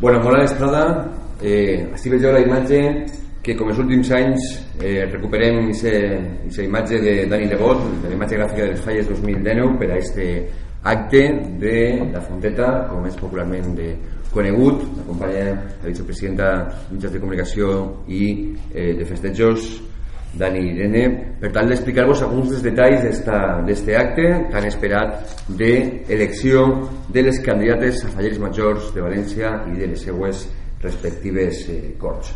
Bueno, molt a eh, així veieu la imatge que com els últims anys eh, recuperem aquesta imatge de Dani Lebot, de la imatge gràfica de les falles 2019 per a este acte de la Fonteta, com és popularment de conegut, acompanya la vicepresidenta de mitjans de comunicació i eh, de festejos Dani Irene, per tal d'explicar-vos alguns dels detalls d'este acte tan esperat d'elecció de les candidates a falleres majors de València i de les seues respectives eh, corts.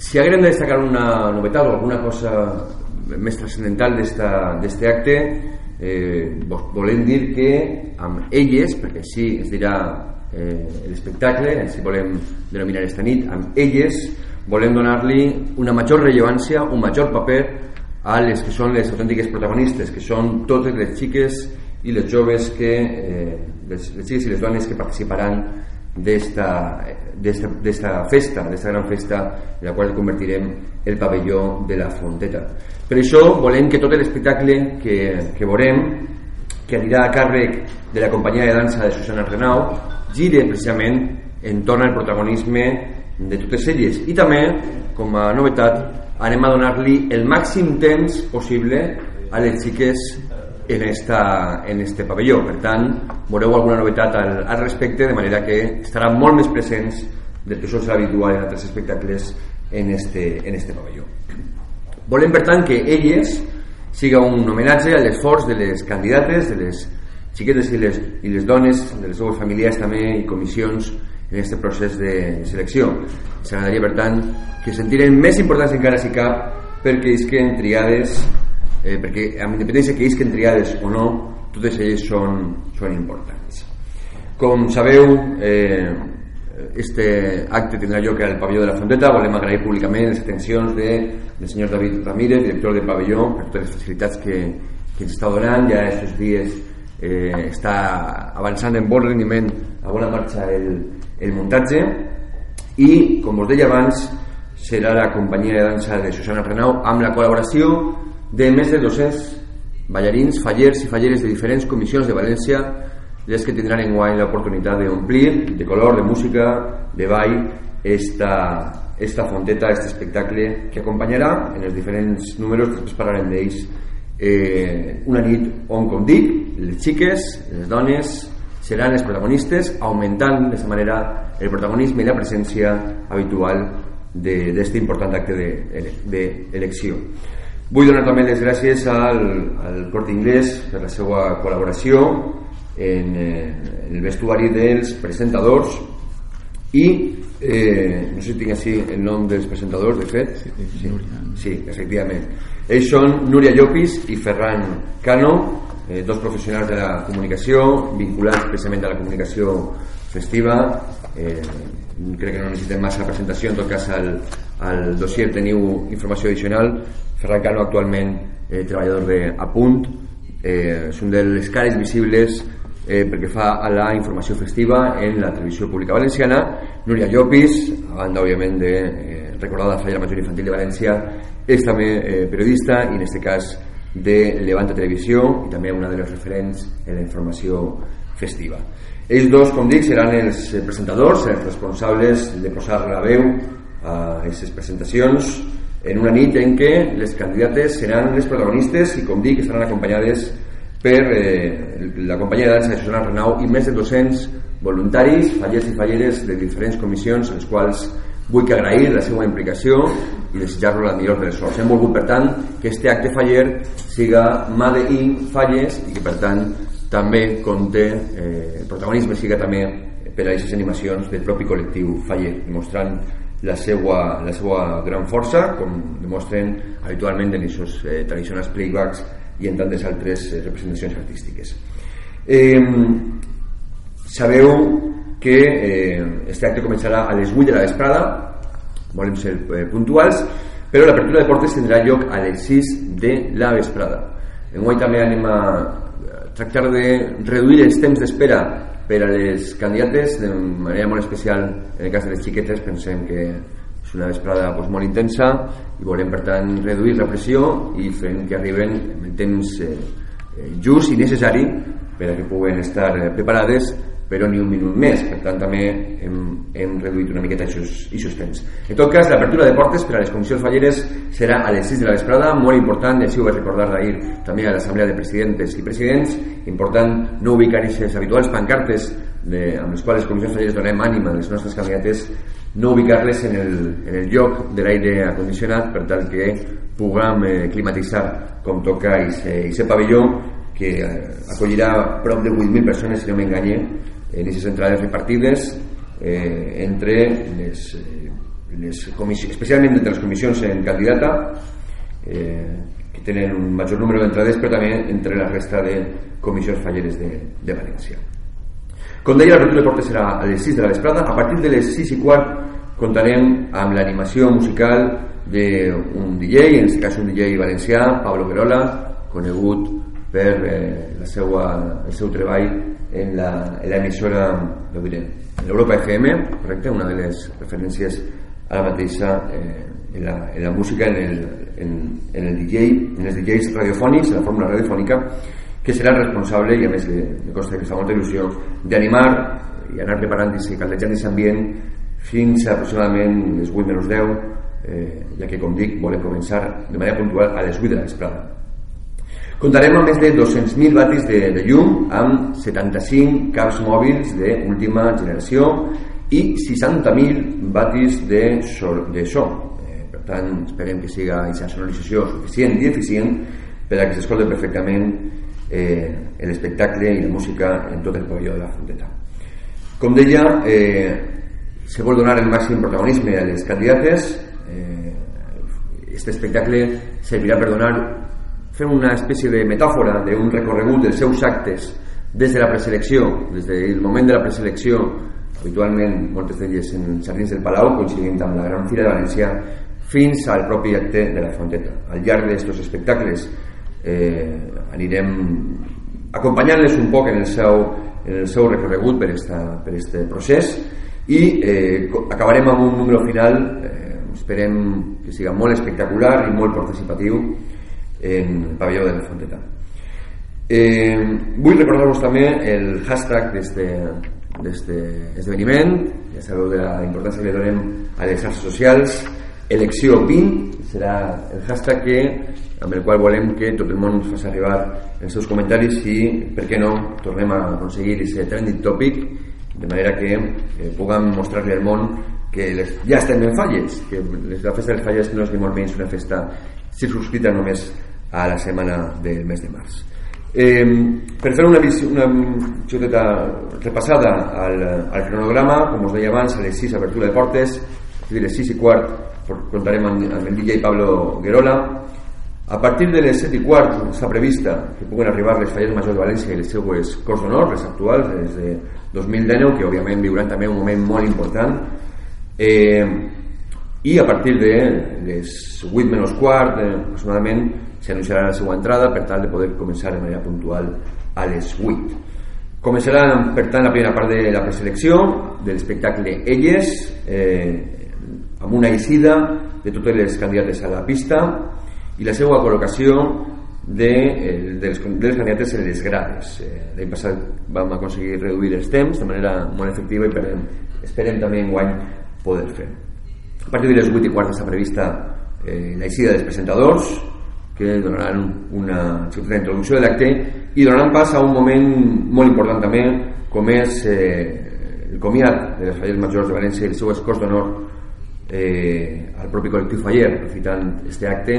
Si haguem de destacar una novetat o alguna cosa més transcendental d'este acte, eh, volem dir que amb elles, perquè així es dirà eh, l'espectacle, si volem denominar esta nit, amb elles volem donar-li una major rellevància, un major paper a les que són les autèntiques protagonistes, que són totes les xiques i les joves que, eh, les, xiques i les dones que participaran d'esta festa, d'esta gran festa en la qual convertirem el pavelló de la Fonteta. Per això volem que tot l'espectacle que, que veurem, que anirà a càrrec de la companyia de dansa de Susana Renau, gire precisament entorn al protagonisme de totes elles i també com a novetat anem a donar-li el màxim temps possible a les xiques en, esta, en este pavelló. Per tant veureu alguna novetat al, al respecte de manera que estaran molt més presents del que sol ser habitual en altres espectacles en este, en este pavelló. Volem per tant que elles siga un homenatge a l'esforç de les candidates de les xiquetes i les, i les dones de les seves famílies també i comissions en aquest procés de selecció. S'agradaria, per tant, que sentiren més importants encara si cap perquè isquen triades, eh, perquè amb independència que isquen triades o no, totes elles són, són importants. Com sabeu, eh, este acte tindrà lloc al pavelló de la Fonteta. Volem agrair públicament les atencions de, del senyor David Ramírez, director del pavelló, per totes les facilitats que, que ens està donant. Ja aquests dies eh, està avançant en bon rendiment a bona marxa el, el muntatge i, com us deia abans, serà la companyia de dansa de Susana Renau amb la col·laboració de més de 200 ballarins, fallers i falleres de diferents comissions de València les que tindran en guany l'oportunitat d'omplir de color, de música, de ball esta, esta fonteta, este espectacle que acompanyarà en els diferents números, després parlarem d'ells eh, una nit on, com dic, les xiques, les dones, seran les protagonistes, augmentant d'aquesta manera el protagonisme i la presència habitual d'aquest important acte d'elecció. De, Vull donar també les gràcies al, al Cort Inglés per la seva col·laboració en, eh, en el vestuari dels presentadors i eh, no sé si tinc així el nom dels presentadors de fet. Sí, sí, sí efectivament. Ells són Núria Llopis i Ferran Cano eh, dos professionals de la comunicació vinculats precisament a la comunicació festiva. Eh, crec que no necessitem massa presentació en tot cas al, al dossier teniu informació addicional Ferran Cano actualment eh, treballador de Apunt. Eh, és un dels cares visibles eh, perquè fa a la informació festiva en la televisió pública valenciana. Núria Llopis, a banda òbviament de eh, recordada Falla Major Infantil de València és també eh, periodista i en aquest cas de Levanta Televisió i també una de les referents en la informació festiva. Ells dos, com dic, seran els presentadors, els responsables de posar la veu a aquestes presentacions en una nit en què les candidates seran les protagonistes i, com dic, estaran acompanyades per eh, la companyia de dansa Susana Renau i més de 200 voluntaris, fallers i falleres de diferents comissions, els quals vull que agrair la seva implicació i desitjar-lo la millor de les sorts. Hem volgut, per tant, que este acte faller siga Made in Falles i que, per tant, també conté eh, el protagonisme siga també per a aquestes animacions del propi col·lectiu faller, demostrant la seva, la seva gran força, com demostren habitualment en aquests eh, tradicionals playbacks i en tantes altres eh, representacions artístiques. Eh, sabeu que eh, este acte començarà a les 8 de la vesprada volem ser eh, puntuals però l'apertura de portes tindrà lloc a les 6 de la vesprada. Enguany també anem a tractar de reduir els temps d'espera per a les candidates de manera molt especial. En el cas de les xiquetes pensem que és una vesprada pues, molt intensa i volem per tant reduir la pressió i fent que arriben en temps eh, just i necessari per a que puguen estar preparades però ni un minut més, per tant també hem, hem reduït una miqueta aquests temps. En tot cas, l'apertura de portes per a les comissions falleres serà a les 6 de la vesprada, molt important, i així ho vaig recordar d'ahir també a l'Assemblea de Presidentes i Presidents, important no ubicar aquestes habituals pancartes de, amb les quals les comissions falleres donem ànima a les nostres candidates, no ubicar-les en, el, en el lloc de l'aire acondicionat per tal que puguem eh, climatitzar com toca i ser pavelló que eh, acollirà prop de 8.000 persones, si no m'enganye, en aquestes entrades repartides eh, entre les, eh, les comissions, especialment entre les comissions en candidata, eh, que tenen un major número d'entrades, però també entre la resta de comissions falleres de, de València. Com deia, l'apertura de portes serà a les 6 de la vesprada. A partir de les 6 i quart comptarem amb l'animació musical d'un DJ, en aquest cas un DJ valencià, Pablo Verola, conegut per eh, la seua, el seu treball en l'emissora no diré, l'Europa FM, correcte? una de les referències a la mateixa eh, en, la, en la música, en el, en, en el DJ, en els DJs radiofònics, en la fórmula radiofònica, que serà responsable, i a més me consta que fa molta il·lusió, d'animar i anar preparant i caldejant aquest ambient fins a aproximadament les 8 menys 10, eh, ja que, com dic, volem començar de manera puntual a les 8 de la vesprada. Comptarem amb més de 200.000 watis de, de llum amb 75 caps mòbils d'última generació i 60.000 watis de, so, de so. Eh, per tant, esperem que siga aquesta sonorització suficient i eficient per a que s'escolti perfectament eh, l'espectacle i la música en tot el pavelló de la Fonteta. Com deia, eh, se vol donar el màxim protagonisme a les candidates. Eh, este espectacle servirà per donar fem una espècie de metàfora d'un recorregut dels seus actes des de la preselecció, des del moment de la preselecció, habitualment moltes d'elles en jardins del Palau, coincidint amb la Gran Fira de València, fins al propi acte de la Fonteta. Al llarg d'aquests espectacles eh, anirem acompanyant-les un poc en el seu, en el seu recorregut per este per este procés i eh, acabarem amb un número final eh, esperem que siga molt espectacular i molt participatiu en el pavelló de la Fonteta. Eh, vull recordar-vos també el hashtag d'aquest esdeveniment, ja sabeu de la importància que donem a les xarxes socials, elecció 20 serà el hashtag que, amb el qual volem que tot el món ens faci arribar els seus comentaris i, per què no, tornem a aconseguir aquest trending topic de manera que eh, puguem mostrar-li al món que les, ja estem en falles, que la festa dels falles no és ni molt menys una festa circunscrita només a la setmana del mes de març. Eh, per fer una, una xuteta repassada al, al cronograma, com us deia abans, a les 6 apertura de portes, a les 6 i quart contarem amb, amb el DJ Pablo Guerola, a partir de les 7 i quart s'ha prevista que puguen arribar les falles majors de València i les seues Corts d'Honor, les actuals, des de 2019, que òbviament viuran també un moment molt important. Eh, I a partir de les 8 menys quart, eh, aproximadament, s'anunciarà la seva entrada per tal de poder començar de manera puntual a les 8. Començarà, per tant, la primera part de la preselecció de l'espectacle Elles, eh, amb una eixida de totes les candidates a la pista i la seva col·locació de, eh, de, les, de les candidates en les grades. Eh, L'any passat vam aconseguir reduir els temps de manera molt efectiva i per, esperem també en guany poder fer. A partir de les 8 i quart està prevista eh, la eixida dels presentadors, que donaran una certa introducció de l'acte i donaran pas a un moment molt important també com és eh, el comiat de les falles majors de València i el seu escòs d'honor eh, al propi col·lectiu faller. Aprofitant este acte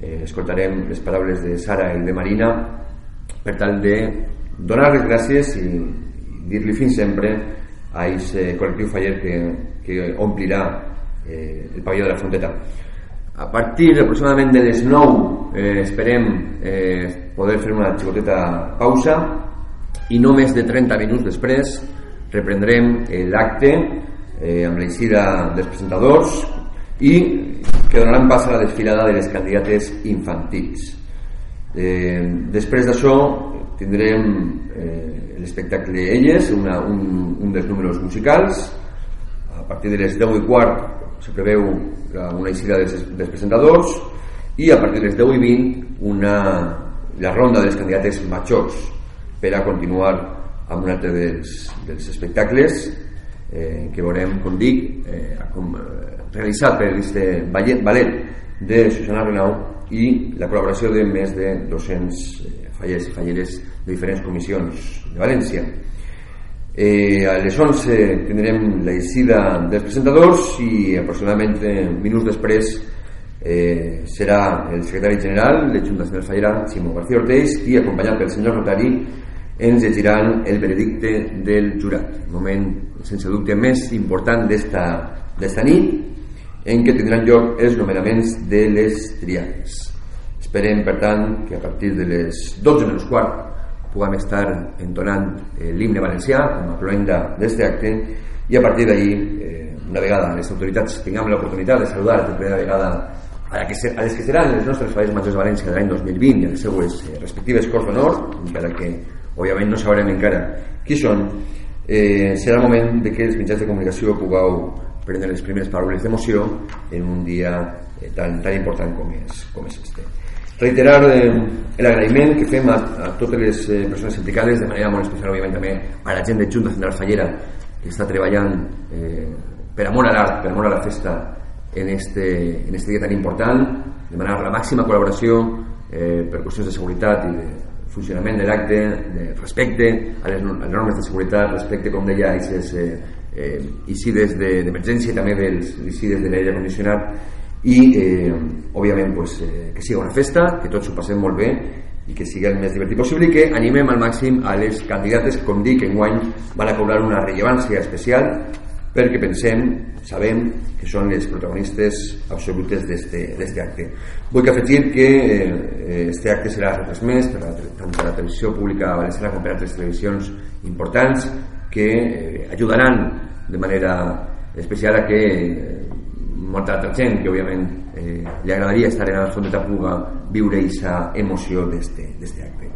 eh, escoltarem les paraules de Sara i de Marina per tal de donar les gràcies i, i dir-li fins sempre a aquest col·lectiu faller que, que omplirà eh, el pavelló de la Fonteta a partir aproximadament de les 9 eh, esperem eh, poder fer una xicoteta pausa i no més de 30 minuts després reprendrem l'acte eh, amb l'eixida dels presentadors i que donaran pas a la desfilada de les candidates infantils. Eh, després d'això tindrem eh, l'espectacle Elles, una, un, un dels números musicals, a partir de les 10 i quart se preveu una eixida dels, dels presentadors i a partir de les 10 i 20 una, la ronda dels candidates majors per a continuar amb un altre dels, dels espectacles eh, que veurem, com dic, eh, com, eh, realitzat per este ballet, ballet de Susana Renau i la col·laboració de més de 200 eh, fallers i falleres de diferents comissions de València. Eh, a les 11 tindrem la eixida dels presentadors i aproximadament minuts després eh, serà el secretari general de Junta Nacional Fallera, Ximo García Orteix, i acompanyat pel senyor notari ens llegiran el veredicte del jurat, moment sense dubte més important d'esta nit en què tindran lloc els nomenaments de les triades. Esperem, per tant, que a partir de les 12 menys quart puguem estar entonant eh, l'himne valencià com a cloenda d'aquest acte i a partir d'ahir, eh, una vegada les autoritats tinguem l'oportunitat de saludar per primera vegada a, que ser, a les que seran els nostres Falles Majors de València de l'any 2020 i a les seues eh, respectives Corts d'Honor, encara que òbviament no sabrem encara qui són, eh, serà el moment de que els mitjans de comunicació pugueu prendre les primeres paraules d'emoció en un dia eh, tan, tan important com és, com és este. Reiterar eh, l'agraïment que fem a, a totes les eh, persones implicades, de manera molt especial, òbviament, també a la gent de Junta Central Fallera, que està treballant eh, per amor a l'art, per amor a la festa, en este, en este dia tan important, demanar la màxima col·laboració eh, per qüestions de seguretat i de funcionament de l'acte, de respecte a les, a les normes de seguretat, respecte, com deia, a aquestes eh, eh, ICIDES d'emergència de, i també dels ICIDES de l'aire condicionat i eh, òbviament pues, eh, que siga una festa, que tots ho passem molt bé i que sigui el més divertit possible i que animem al màxim a les candidates que com dic enguany van a cobrar una rellevància especial perquè pensem, sabem que són les protagonistes absolutes d'aquest acte. Vull que afegir que aquest eh, acte serà retransmès per la, tant per la televisió pública valenciana com per altres televisions importants que eh, ajudaran de manera especial a que eh, molta gent que òbviament eh, li agradaria estar en de Tapuga viure aquesta emoció d'este acte.